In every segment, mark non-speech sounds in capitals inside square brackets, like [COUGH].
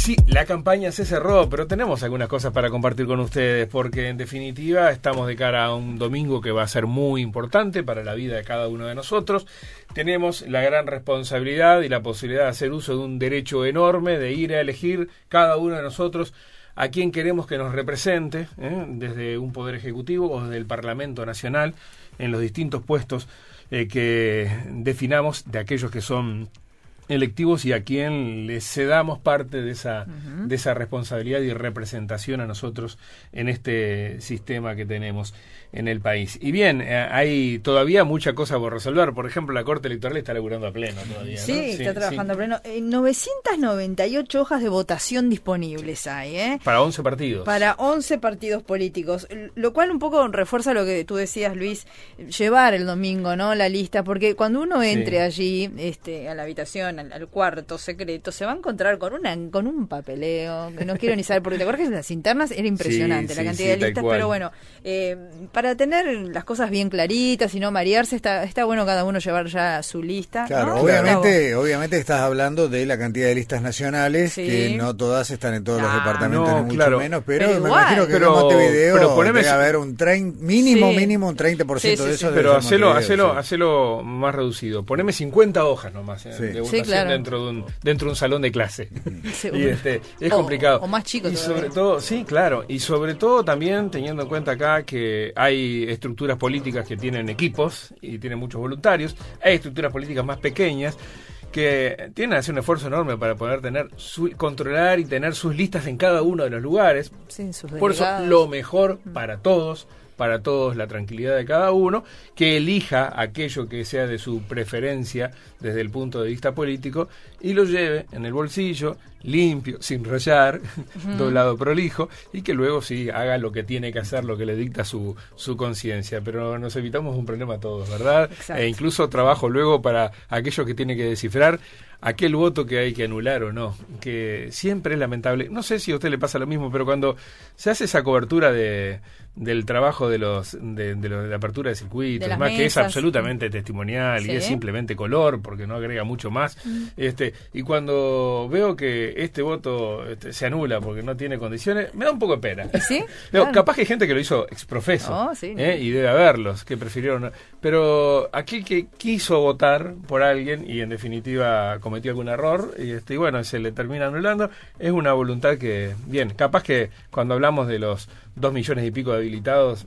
sí, la campaña se cerró, pero tenemos algunas cosas para compartir con ustedes, porque en definitiva estamos de cara a un domingo que va a ser muy importante para la vida de cada uno de nosotros. Tenemos la gran responsabilidad y la posibilidad de hacer uso de un derecho enorme de ir a elegir cada uno de nosotros a quien queremos que nos represente, ¿eh? desde un poder ejecutivo o desde el Parlamento Nacional, en los distintos puestos eh, que definamos de aquellos que son electivos y a quien le cedamos parte de esa, de esa responsabilidad y representación a nosotros en este sistema que tenemos en el país. Y bien, eh, hay todavía mucha cosa por resolver. Por ejemplo, la Corte Electoral está laburando a pleno todavía. Sí, está trabajando a pleno. 998 eh, hojas de votación disponibles hay, ¿eh? Para 11 partidos. Para 11 partidos políticos. Lo cual un poco refuerza lo que tú decías, Luis, llevar el domingo, ¿no? La lista, porque cuando uno entre allí, este, a la habitación, al, cuarto secreto, se va a encontrar con una con un papeleo, que no quiero ni saber, porque te acuerdas que las internas era impresionante la cantidad de listas, pero bueno, eh, para tener las cosas bien claritas y no marearse, está, está bueno cada uno llevar ya su lista. Claro, obviamente, obviamente estás hablando de la cantidad de listas nacionales, que no todas están en todos los departamentos, ni mucho menos, pero, me imagino que en Montevideo pero poneme, debe haber un mínimo, mínimo un 30% de eso. Pero hacelo, hacelo, hacelo más reducido. Poneme 50 hojas nomás eh, de dentro, de un, dentro de un salón de clase. [LAUGHS] y este, es complicado. O más chico Y sobre todo, sí, claro. Y sobre todo también teniendo en cuenta acá que hay estructuras políticas que tienen equipos y tienen muchos voluntarios, hay estructuras políticas más pequeñas que tienen que hacer un esfuerzo enorme para poder tener controlar y tener sus listas en cada uno de los lugares. Por eso lo mejor para todos para todos la tranquilidad de cada uno, que elija aquello que sea de su preferencia desde el punto de vista político y lo lleve en el bolsillo, limpio, sin rayar, doblado prolijo, y que luego sí haga lo que tiene que hacer, lo que le dicta su, su conciencia. Pero nos evitamos un problema todos, ¿verdad? E incluso trabajo luego para aquello que tiene que descifrar aquel voto que hay que anular o no, que siempre es lamentable. No sé si a usted le pasa lo mismo, pero cuando se hace esa cobertura de, del trabajo de los de, la apertura de circuitos, más que es absolutamente testimonial y es simplemente color porque no agrega mucho más. Mm. Este y cuando veo que este voto este, se anula porque no tiene condiciones, me da un poco de pena. ¿Sí? [LAUGHS] Capaz que hay gente que lo hizo exprofeso oh, ¿eh? y debe haberlos que prefirieron, pero aquel que quiso votar por alguien y en definitiva cometió algún error y, este, y bueno, se le termina anulando, es una voluntad que, bien, capaz que cuando hablamos de los dos millones y pico de habilitados,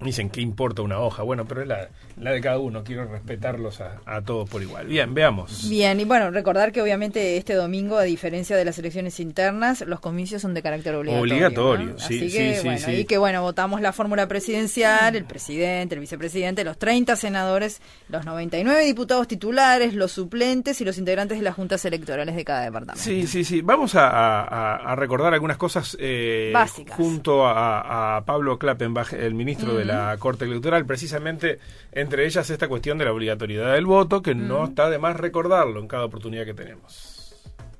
Dicen que importa una hoja. Bueno, pero es la, la de cada uno. Quiero respetarlos a, a, todos por igual. Bien, veamos. Bien, y bueno, recordar que obviamente este domingo, a diferencia de las elecciones internas, los comicios son de carácter obligatorio. Obligatorio, sí, Así que, sí, bueno, sí, Y que bueno, votamos la fórmula presidencial, el presidente, el vicepresidente, los 30 senadores, los 99 diputados titulares, los suplentes y los integrantes de las juntas electorales de cada departamento. Sí, sí, sí. Vamos a, a, recordar algunas cosas eh, básicas. Junto a, Pablo Klappenbach, el ministro de la Corte Electoral, precisamente entre ellas esta cuestión de la obligatoriedad del voto, que no está de más recordarlo en cada oportunidad que tenemos.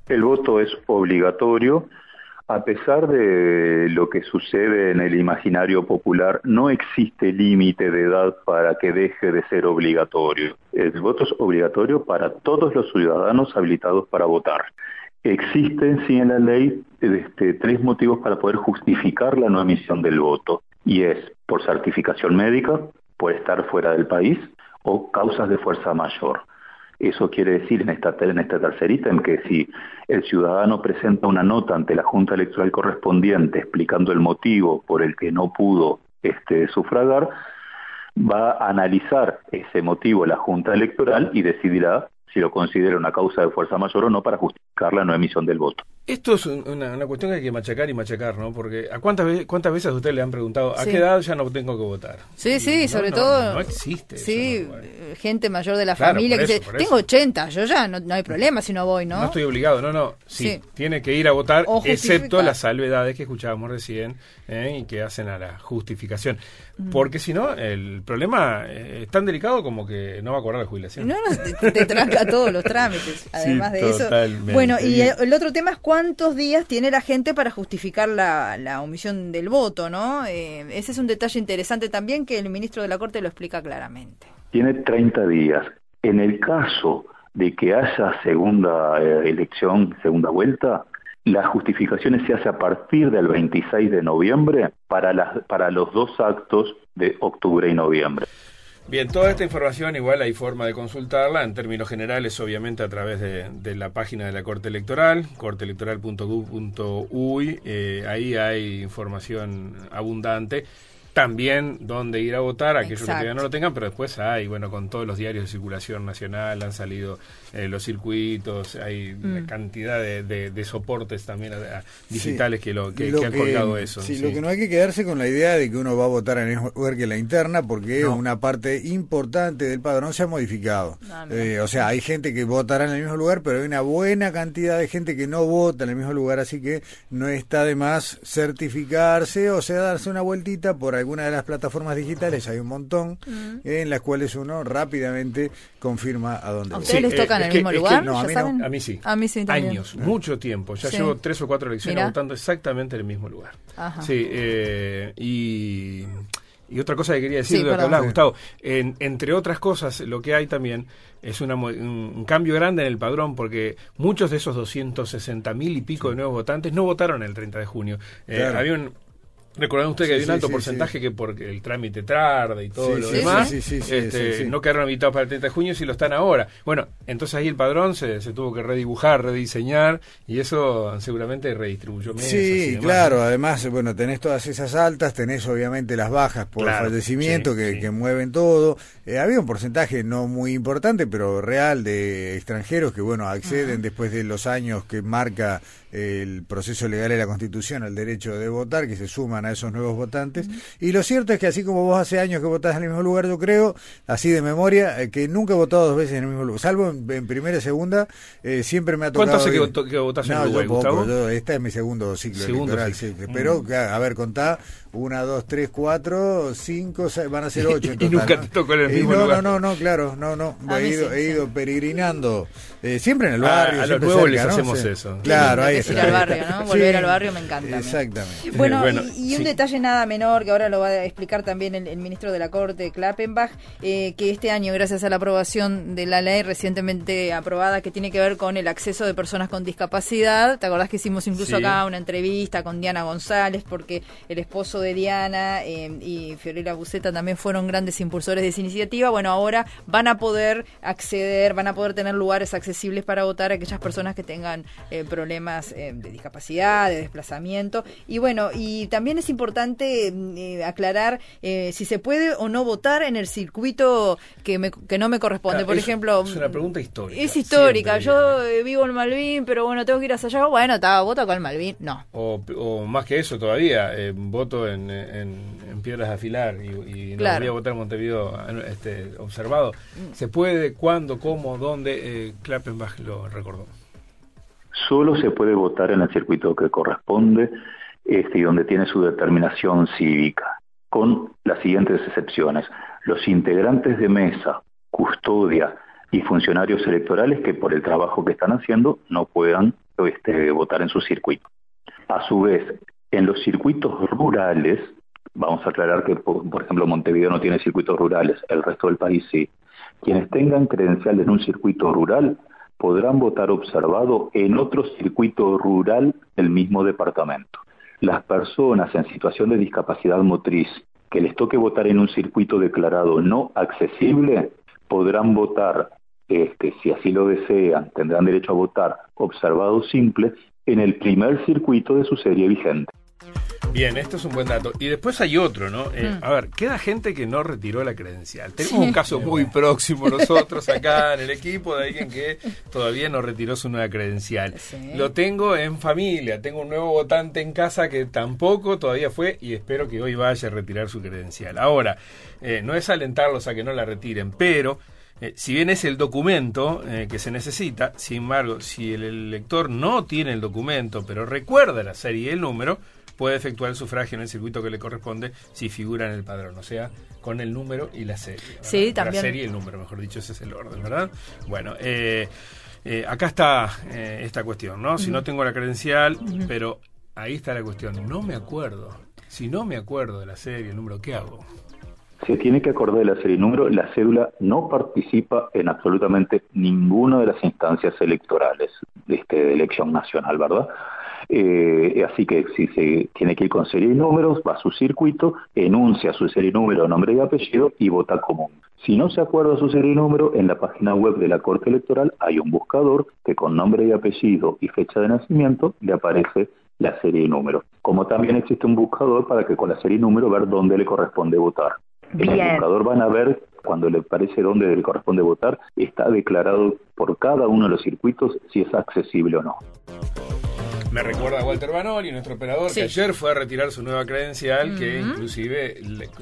El voto es obligatorio. A pesar de lo que sucede en el imaginario popular, no existe límite de edad para que deje de ser obligatorio. El voto es obligatorio para todos los ciudadanos habilitados para votar. Existen, sí, en la ley este, tres motivos para poder justificar la no emisión del voto y es por certificación médica, por estar fuera del país o causas de fuerza mayor. Eso quiere decir en esta, en este tercer ítem que si el ciudadano presenta una nota ante la Junta Electoral correspondiente explicando el motivo por el que no pudo este, sufragar, va a analizar ese motivo la Junta Electoral y decidirá si lo considera una causa de fuerza mayor o no para justificar la no emisión del voto. Esto es una, cuestión que hay que machacar y machacar, ¿no? Porque ¿a cuántas, veces, cuántas veces a usted le han preguntado a qué edad ya no tengo que votar? Sí, sí, sobre todo... No existe. Sí, gente mayor de la familia que dice, tengo 80, yo ya no, hay problema si no voy, ¿no? No estoy obligado, no, no. Sí, tiene que ir a votar, excepto las salvedades que escuchábamos recién ¿eh? y que hacen a la justificación. Mm. Porque si no, el problema es tan delicado como que no va a cobrar la jubilación. No, no, te, tranca todos los trámites, [LAUGHS] además de eso. Bueno, y el, otro tema es cuántos días tiene la gente para justificar la, la omisión del voto, ¿no? Eh, ese es un detalle interesante también que el ministro de la Corte lo explica claramente. Tiene 30 días. En el caso de que haya segunda eh, elección, segunda vuelta, las justificaciones se hace a partir del 26 de noviembre para, las, para los dos actos de octubre y noviembre. Bien, toda esta información igual hay forma de consultarla. En términos generales, obviamente a través de, la página de la Corte Electoral, corteelectoral.gov.uy, eh, ahí hay información abundante también dónde ir a votar, aquellos que todavía no lo tengan, pero después hay, bueno, con todos los diarios de circulación nacional han salido eh, los circuitos, hay una mm. cantidad de, soportes también digitales que, lo, que, han colgado eso. Sí, lo que no hay que quedarse con la idea de que uno va a votar en el mismo lugar que la interna, porque una parte importante del padrón se ha modificado. Eh, o sea, hay gente que votará en el mismo lugar, pero hay una buena cantidad de gente que no vota en el mismo lugar, así que no está de más certificarse o sea, darse una vueltita por alguna de las plataformas digitales, hay un montón, en las cuales uno rápidamente confirma a dónde ¿A ustedes les toca en el mismo lugar? a, mí sí. A mí sí Años, mucho tiempo. Ya llevo tres o cuatro elecciones votando exactamente en el mismo lugar. Sí, eh, y... Y otra cosa que quería decir de lo que hablaba Gustavo, entre otras cosas, lo que hay también es un, cambio grande en el padrón, porque muchos de esos 260 mil y pico de nuevos votantes no votaron el 30 de junio. Eh, había un, Recordando usted que hay un alto porcentaje que porque el trámite tarda y todo lo demás, este, no quedaron habitados para el 30 de junio si lo están ahora. Bueno, entonces ahí el padrón se, tuvo que redibujar, rediseñar y eso seguramente redistribuyó mesas. Sí, claro, además, bueno, tenés todas esas altas, tenés obviamente las bajas por fallecimiento que, mueven todo. Eh, había un porcentaje no muy importante, pero real de extranjeros que, bueno, acceden después de los años que marca el proceso legal de la Constitución al derecho de votar, que se suman a esos nuevos votantes. Y lo cierto es que así como vos hace años que votás en el mismo lugar, yo creo, así de memoria, eh, que nunca he votado dos veces en el mismo lugar, salvo en, primera y segunda, eh, siempre me ha tocado... ¿Cuánto hace que, votás en Uruguay, Gustavo? este es mi segundo ciclo electoral, pero mm. a ver, contá, una, dos, tres, cuatro, cinco, van a ser ocho en total, [LAUGHS] y nunca te tocó en el mismo no, lugar. No, no, no, claro, no, no, he ido, he ido peregrinando, eh, siempre en el ah, barrio. a los nuevos les hacemos eso. Claro, ahí está. Ir al barrio, ¿no? [LAUGHS] Volver al barrio me encanta. Exactamente. Bueno, y, un detalle nada menor, que ahora lo va a explicar también el, ministro de la Corte, Klappenbach, eh, que este año, gracias a la aprobación de la ley recientemente aprobada que tiene que ver con el acceso de personas con discapacidad, ¿te acordás que hicimos incluso acá una entrevista con Diana González, porque el esposo de Diana eh, y Fiorella Buceta también fueron grandes impulsores de esa iniciativa? Bueno, ahora van a poder acceder, van a poder tener lugares accesibles para votar a aquellas personas que tengan eh, problemas de discapacidad, de desplazamiento. Y bueno, y también es importante eh, aclarar eh, si se puede o no votar en el circuito que, me, que no me corresponde. Por ejemplo, es una pregunta histórica. Es histórica. Yo eh, vivo en Malvin, pero bueno, tengo que ir a allá. Bueno, estaba voto con Malvin. No. O, más que eso todavía, voto en, en, Piedras de Afilar y, no voy a votar en Montevideo este, observado. Mm. ¿Se puede? ¿Cuándo? ¿Cómo? ¿Dónde? Klappenbach lo recordó solo se puede votar en el circuito que corresponde este, y donde tiene su determinación cívica, con las siguientes excepciones. Los integrantes de mesa, custodia y funcionarios electorales que por el trabajo que están haciendo no puedan este, votar en su circuito. A su vez, en los circuitos rurales, vamos a aclarar que, por, por ejemplo, Montevideo no tiene circuitos rurales, el resto del país sí. Quienes tengan credencial en un circuito rural podrán votar observado en otro circuito rural del mismo departamento. Las personas en situación de discapacidad motriz que les toque votar en un circuito declarado no accesible podrán votar, este, si así lo desean, tendrán derecho a votar observado simple en el primer circuito de su serie vigente. Bien, esto es un buen dato. Y después hay otro, ¿no? Eh, mm. A ver, queda gente que no retiró la credencial. Tenemos un caso muy próximo [LAUGHS] nosotros acá en el equipo de alguien que todavía no retiró su nueva credencial. Lo tengo en familia, tengo un nuevo votante en casa que tampoco todavía fue y espero que hoy vaya a retirar su credencial. Ahora, eh, no es alentarlos a que no la retiren, pero... Eh, si bien es el documento que se necesita, sin embargo, si el elector no tiene el documento, pero recuerda la serie y el número, puede efectuar el sufragio en el circuito que le corresponde si figura en el padrón, o sea, con el número y la serie. Sí, también. La serie y el número, mejor dicho, ese es el orden, ¿verdad? Bueno, eh, eh, acá está eh, esta cuestión, ¿no? Si no tengo la credencial, pero ahí está la cuestión, no me acuerdo. Si no me acuerdo de la serie, el número, ¿qué hago? Se tiene que acordar de la serie y número. La cédula no participa en absolutamente ninguna de las instancias electorales de, este, de elección nacional, ¿verdad? Eh, así que si se tiene que ir con serie y números, va a su circuito, enuncia su serie y número, nombre y apellido y vota común. Si no se acuerda su serie y número, en la página web de la Corte Electoral hay un buscador que con nombre y apellido y fecha de nacimiento le aparece la serie y número. Como también existe un buscador para que con la serie y número ver dónde le corresponde votar. En el buscador van a ver cuando le parece dónde le corresponde votar, está declarado por cada uno de los circuitos si es accesible o no. Me recuerda a Walter Banoli, nuestro operador, que ayer fue a retirar su nueva credencial, que inclusive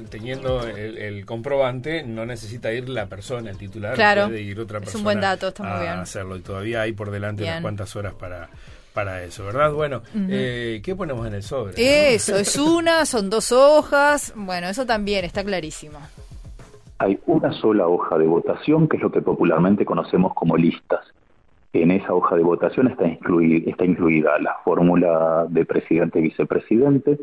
teniendo el, comprobante no necesita ir la persona, el titular, puede ir otra persona. Es un buen dato, está muy a hacerlo y todavía hay por delante unas cuantas horas para para eso, ¿verdad? Bueno, eh, ¿qué ponemos en el sobre? Eso, es una, son dos hojas, bueno, eso también está clarísimo. Hay una sola hoja de votación, que es lo que popularmente conocemos como listas. En esa hoja de votación está, incluida, la fórmula de presidente y vicepresidente,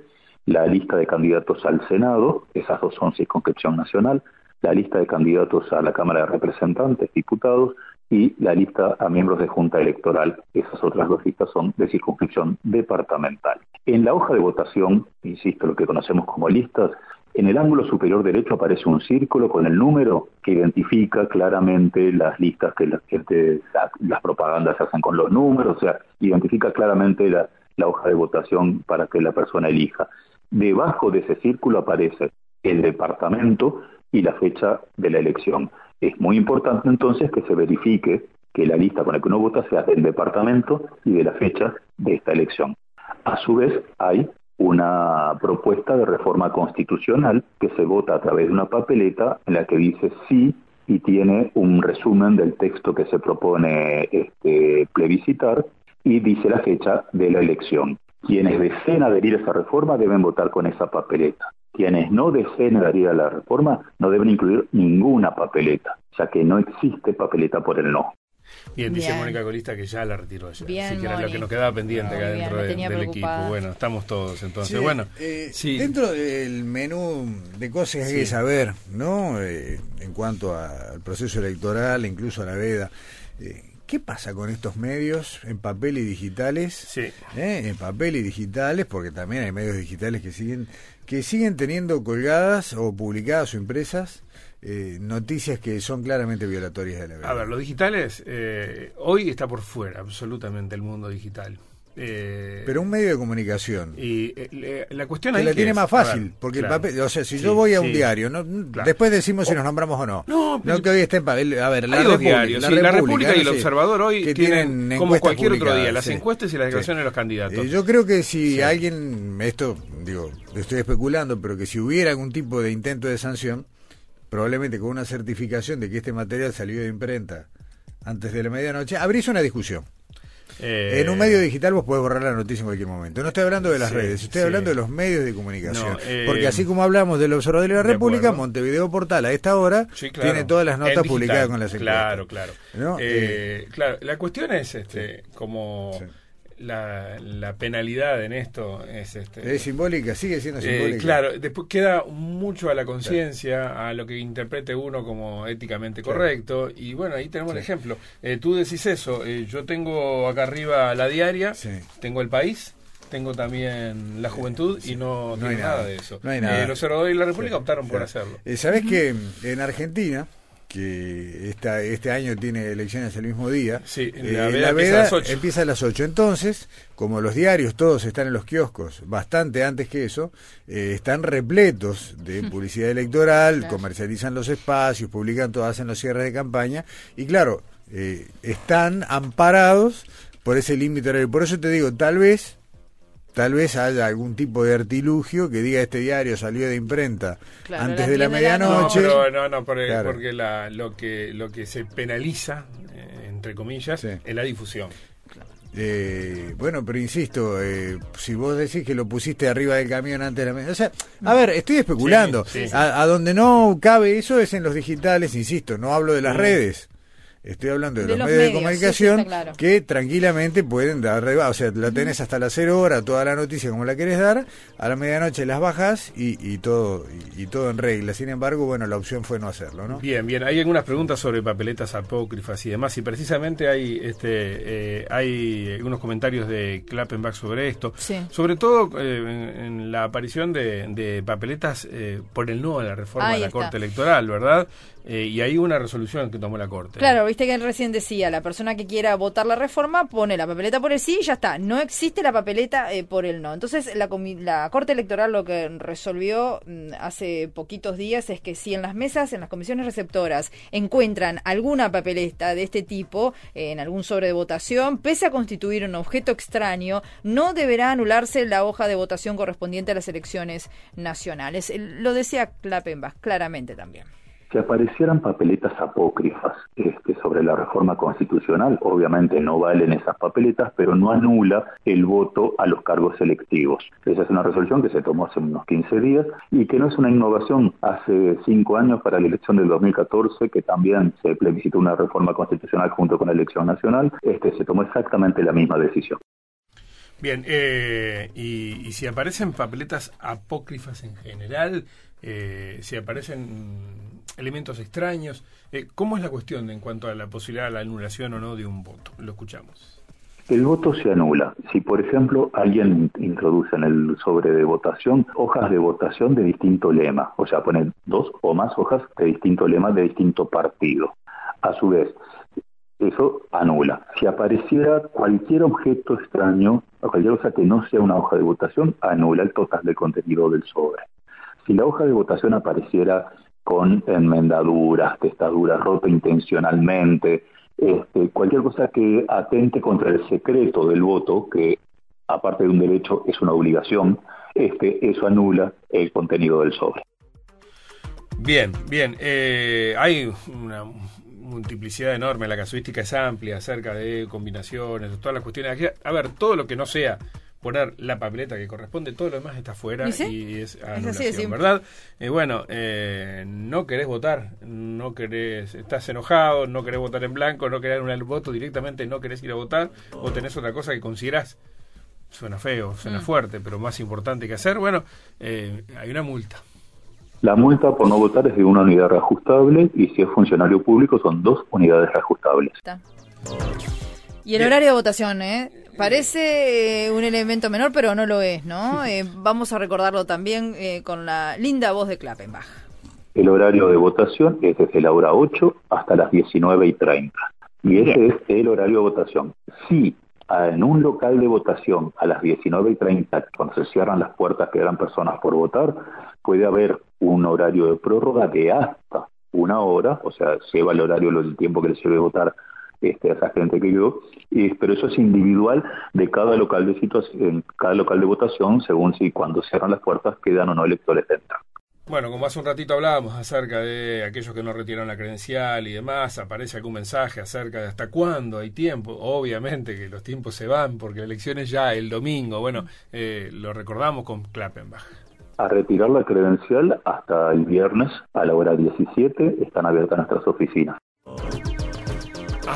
la lista de candidatos al Senado, esas dos son circunscripción nacional, la lista de candidatos a la Cámara de Representantes, diputados, y la lista a miembros de Junta Electoral. Esas otras dos listas son de circunscripción departamental. En la hoja de votación, insisto, lo que conocemos como listas, en el ángulo superior derecho aparece un círculo con el número que identifica claramente las listas que, las propagandas hacen con los números, o sea, identifica claramente la, la hoja de votación para que la persona elija. Debajo de ese círculo aparece el departamento y la fecha de la elección. Es muy importante entonces que se verifique que la lista con la que uno vota sea del departamento y de la fecha de esta elección. A su vez, hay una propuesta de reforma constitucional que se vota a través de una papeleta en la que dice sí y tiene un resumen del texto que se propone este, plebiscitar y dice la fecha de la elección. Quienes deseen adherir a esa reforma deben votar con esa papeleta. Quienes no deseen adherir a la reforma no deben incluir ninguna papeleta, ya que no existe papeleta por el no. Bien, dice Mónica Colista que ya la retiró ayer. Así que era lo que nos quedaba pendiente acá dentro del equipo. Bueno, estamos todos entonces. bueno, eh, dentro del menú de cosas que hay que saber, ¿no? Eh, en cuanto al proceso electoral, incluso a la veda. Eh, ¿Qué pasa con estos medios en papel y digitales? Sí. En papel y digitales, porque también hay medios digitales que siguen que siguen teniendo colgadas o publicadas o impresas eh, noticias que son claramente violatorias de la verdad. A ver, los digitales, eh, hoy está por fuera absolutamente el mundo digital. Eh, pero un medio de comunicación. Y la cuestión que la tiene más fácil, porque el papel, o sea, si yo voy a un diario, no, después decimos si nos nombramos o no. No, no que hoy esté en papel. A ver, la República, la, República, y el Observador hoy tienen, como cualquier otro día las encuestas y las declaraciones de los candidatos. yo creo que si alguien, esto digo, estoy especulando, pero que si hubiera algún tipo de intento de sanción, probablemente con una certificación de que este material salió de imprenta antes de la medianoche, abrís una discusión. Eh, en un medio digital vos podés borrar la noticia en cualquier momento. No estoy hablando de las redes, estoy hablando de los medios de comunicación. Eh, porque así como hablamos del Observador de la República, Montevideo Portal a esta hora tiene todas las notas publicadas con las encuestas. Claro, claro. Eh, claro, la cuestión es este, como la, la, penalidad en esto es este es simbólica sigue siendo eh, simbólica. claro después queda mucho a la conciencia a lo que interprete uno como éticamente correcto. Y bueno ahí tenemos el ejemplo. Eh, tú decís eso eh, yo tengo acá arriba la diaria tengo el país tengo también la juventud y no, no hay nada. de eso. No hay nada. los senadores y la República optaron por hacerlo. ¿Sabés que en Argentina que esta, este año tiene elecciones el mismo día. Sí, eh, la, veda, empieza, a las 8. Entonces, como los diarios todos están en los kioscos bastante antes que eso, eh, están repletos de [LAUGHS] publicidad electoral, comercializan los espacios, publican todas, hacen los cierres de campaña y claro, eh, están amparados por ese límite horario. Por eso te digo, tal vez tal vez haya algún tipo de artilugio que diga este diario salió de imprenta antes de la medianoche. No, no, no, porque, lo que lo que se penaliza eh, entre comillas es la difusión. Eh, bueno, pero insisto, eh, si vos decís que lo pusiste arriba del camión antes de la medianoche, o sea, a ver, estoy especulando. A, donde no cabe eso es en los digitales, insisto, no hablo de las mm. redes. Estoy hablando de, los, medios, de comunicación que tranquilamente pueden dar, o sea, la tenés hasta las cero horas, toda la noticia como la querés dar, a la medianoche las bajas y, y todo y, todo en regla. Sin embargo, bueno, la opción fue no hacerlo, ¿no? Bien, bien. Hay algunas preguntas sobre papeletas apócrifas y demás, y precisamente hay este eh, hay unos comentarios de Klappenbach sobre esto, sobre todo eh, en, la aparición de, papeletas eh, por el no a la reforma de la Corte Electoral, ¿verdad? Eh, y hay una resolución que tomó la Corte. Claro, viste que recién decía, la persona que quiera votar la reforma pone la papeleta por el sí y ya está. No existe la papeleta eh, por el no. Entonces, la, la Corte Electoral lo que resolvió mm, hace poquitos días es que si en las mesas, en las comisiones receptoras, encuentran alguna papeleta de este tipo eh, en algún sobre de votación, pese a constituir un objeto extraño, no deberá anularse la hoja de votación correspondiente a las elecciones nacionales. Lo decía Klappenbach claramente también. Si aparecieran papeletas apócrifas este, sobre la reforma constitucional, obviamente no valen esas papeletas, pero no anula el voto a los cargos selectivos. Esa es una resolución que se tomó hace unos 15 días y que no es una innovación. Hace cinco años para la elección del 2014, que también se plebiscitó una reforma constitucional junto con la elección nacional, este, se tomó exactamente la misma decisión. Bien, eh, y, si aparecen papeletas apócrifas en general, eh, si aparecen elementos extraños, eh, ¿cómo es la cuestión en cuanto a la posibilidad de la anulación o no de un voto? Lo escuchamos. El voto se anula. Si, por ejemplo, alguien introduce en el sobre de votación hojas de votación de distinto lema, o sea, ponen dos o más hojas de distinto lema de distinto partido. A su vez, eso anula. Si apareciera cualquier objeto extraño, o cualquier cosa que no sea una hoja de votación, anula el total del contenido del sobre. Si la hoja de votación apareciera con enmendaduras, testaduras rotas intencionalmente, este, cualquier cosa que atente contra el secreto del voto, que aparte de un derecho es una obligación, este, eso anula el contenido del sobre. Bien, bien. Eh, hay una multiplicidad enorme, la casuística es amplia acerca de combinaciones, todas las cuestiones. A ver, todo lo que no sea poner la papeleta que corresponde, todo lo demás está fuera y, es anulación, ¿verdad? Eh, bueno, eh, no querés votar, no querés, estás enojado, no querés votar en blanco, no querés anular el voto directamente, no querés ir a votar, o tenés otra cosa que considerás, suena feo, suena mm. fuerte, pero más importante que hacer, bueno, eh, hay una multa. La multa por no votar es de una unidad reajustable y si es funcionario público son dos unidades reajustables. Y el horario de votación, ¿eh? Parece eh, un elemento menor, pero no lo es, ¿no? [LAUGHS] Eh, vamos a recordarlo también eh, con la linda voz de Klappenbach. El horario de votación es desde la hora 8 hasta las 19 y 30. Y ese es el horario de votación. Si en un local de votación a las 19 y 30, cuando se cierran las puertas que eran personas por votar, puede haber un horario de prórroga de hasta una hora, o sea, lleva el horario del tiempo que le sirve votar este, a esa gente que yo, y, pero eso es individual de cada local de situación, cada local de votación, según si cuando cierran las puertas quedan o no electores dentro. Bueno, como hace un ratito hablábamos acerca de aquellos que no retiran la credencial y demás, aparece algún mensaje acerca de hasta cuándo hay tiempo. Obviamente que los tiempos se van porque la elección es ya el domingo. Bueno, eh, lo recordamos con Klappenbach. A retirar la credencial hasta el viernes a la hora 17 están abiertas nuestras oficinas.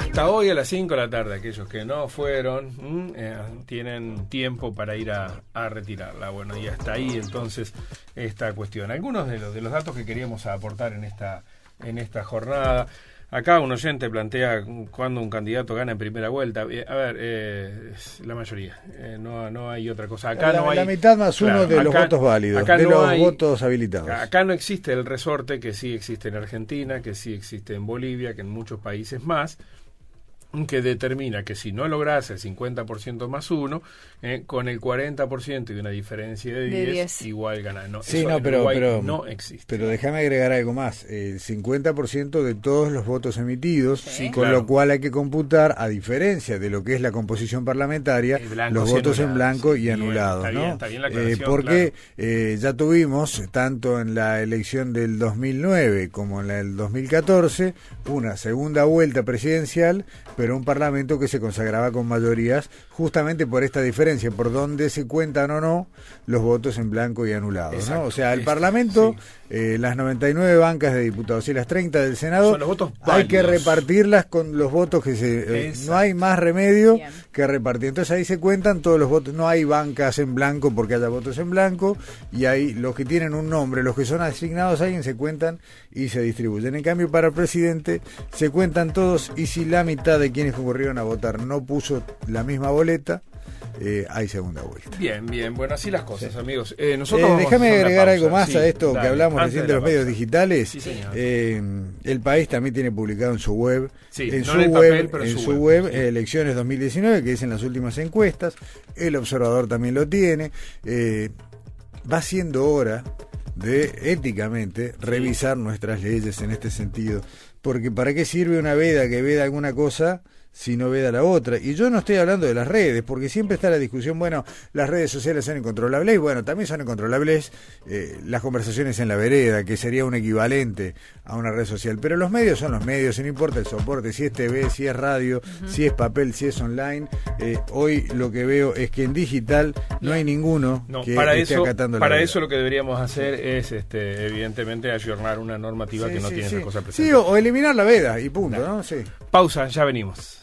Hasta hoy a las 5 de la tarde, aquellos que no fueron, eh, tienen tiempo para ir a, retirarla. Bueno, y hasta ahí entonces esta cuestión. Algunos de los, de los datos que queríamos aportar en esta, en esta jornada. Acá un oyente plantea cuando un candidato gana en primera vuelta. Eh, a ver, eh, la mayoría. no, no hay otra cosa. Acá la, no hay, la mitad más uno de los votos válidos, de los votos habilitados. Acá no existe el resorte que sí existe en Argentina, que sí existe en Bolivia, que en muchos países más que determina que si no logras el 50% más uno, eh, con el 40% y una diferencia de 10, igual ganas. No, sí, no, pero, pero, no existe. Pero déjame agregar algo más. El 50% de todos los votos emitidos, con lo cual hay que computar, a diferencia de lo que es la composición parlamentaria, los votos en blanco y anulados. ¿no? Eh, porque eh, ya tuvimos, tanto en la elección del 2009 como en la del 2014, una segunda vuelta presidencial, pero un parlamento que se consagraba con mayorías justamente por esta diferencia, por donde se cuentan o no los votos en blanco y anulados. ¿no? O sea, el parlamento, eh, las 99 bancas de diputados y las 30 del Senado, hay que repartirlas con los votos que se... Eh, no hay más remedio que repartir. Entonces ahí se cuentan todos los votos, no hay bancas en blanco porque haya votos en blanco, y ahí los que tienen un nombre, los que son asignados a alguien se cuentan y se distribuyen. En cambio, para el presidente se cuentan todos y si la mitad de quienes concurrieron a votar no puso la misma boleta, eh, hay segunda vuelta. Bien, bien, bueno, así las cosas, amigos. Eh, nosotros eh, déjame agregar algo más a esto que hablamos recién de, los medios digitales. el país también tiene publicado en su web, en, su, web en su web, elecciones 2019, que dicen las últimas encuestas. El observador también lo tiene. va siendo hora de éticamente revisar nuestras leyes en este sentido. Porque ¿para qué sirve una veda que veda alguna cosa si no veda la otra. Y yo no estoy hablando de las redes, porque siempre está la discusión, bueno, las redes sociales son incontrolables, y bueno, también son incontrolables eh, las conversaciones en la vereda, que sería un equivalente a una red social. Pero los medios son los medios, y no importa el soporte, si es TV, si es radio, si es papel, si es online. Eh, hoy lo que veo es que en digital no hay ninguno que para esté eso, acatando la Para eso lo que deberíamos hacer es, este, evidentemente, ayornar una normativa que no tiene esa cosa presente. Sí, o, eliminar la veda, y punto, ¿no? Sí. Pausa, ya venimos.